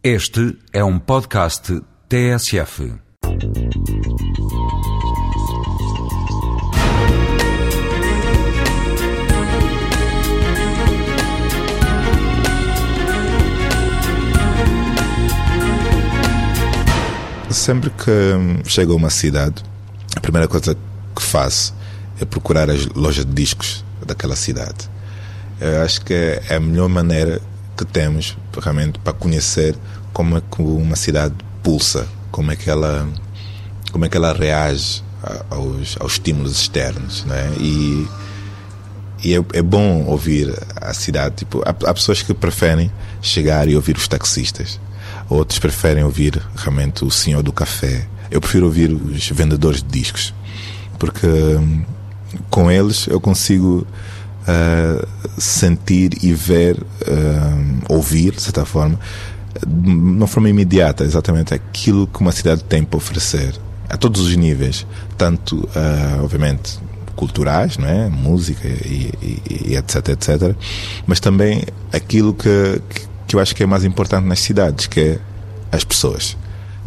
Este é um podcast TSF. Sempre que chego a uma cidade, a primeira coisa que faço é procurar as lojas de discos daquela cidade. Eu acho que é a melhor maneira que temos realmente para conhecer como é que uma cidade pulsa, como é que ela, como é que ela reage aos, aos estímulos externos, né? E, e é, é, bom ouvir a cidade. Tipo, há, há, pessoas que preferem chegar e ouvir os taxistas, outros preferem ouvir realmente o senhor do café. Eu prefiro ouvir os vendedores de discos, porque hum, com eles eu consigo uh, sentir e ver, uh, ouvir, de certa forma, de uma forma imediata, exatamente aquilo que uma cidade tem para oferecer, a todos os níveis, tanto, uh, obviamente, culturais, não é? música e, e, e, etc, etc, mas também aquilo que, que eu acho que é mais importante nas cidades, que é as pessoas.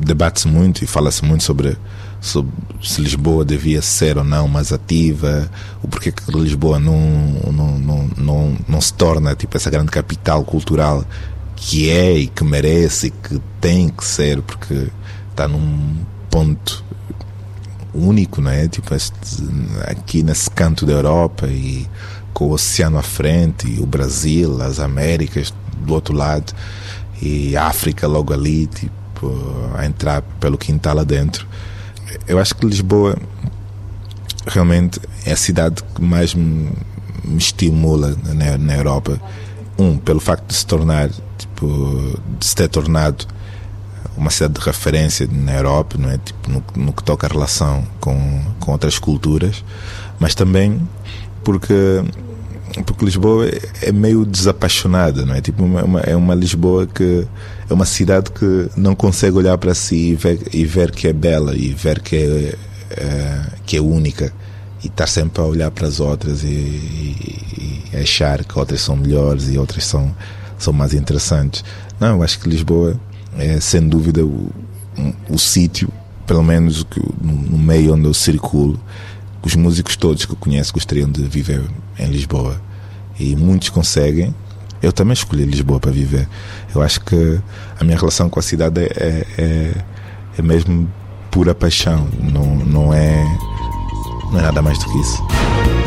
Debate-se muito e fala-se muito sobre sobre se Lisboa devia ser ou não mais ativa, o porquê que Lisboa não, não, não, não, não se torna tipo essa grande capital cultural que é e que merece e que tem que ser, porque está num ponto único, não é? Tipo, este, aqui nesse canto da Europa e com o oceano à frente, e o Brasil, as Américas do outro lado, e a África logo ali, tipo, a entrar pelo quintal adentro eu acho que Lisboa realmente é a cidade que mais me, me estimula na, na, Europa. Um, pelo facto de se tornar, tipo, de se ter tornado uma cidade de referência na Europa, não é? Tipo, no, no que toca a relação com, com outras culturas, mas também porque porque Lisboa é meio desapaixonada, não é? Tipo, uma, é uma Lisboa que é uma cidade que não consegue olhar para si e ver, e ver que é bela e ver que é, é, que é única e estar sempre a olhar para as outras e, e, e, achar que outras são melhores e outras são, são mais interessantes. Não, eu acho que Lisboa é sem dúvida o, o sítio, pelo menos no, no meio onde eu circulo, os músicos todos que eu conheço gostariam de viver em Lisboa. E muitos conseguem. Eu também escolhi Lisboa para viver. Eu acho que a minha relação com a cidade é, é, é mesmo pura paixão. Não, não, é, não é nada mais do que isso.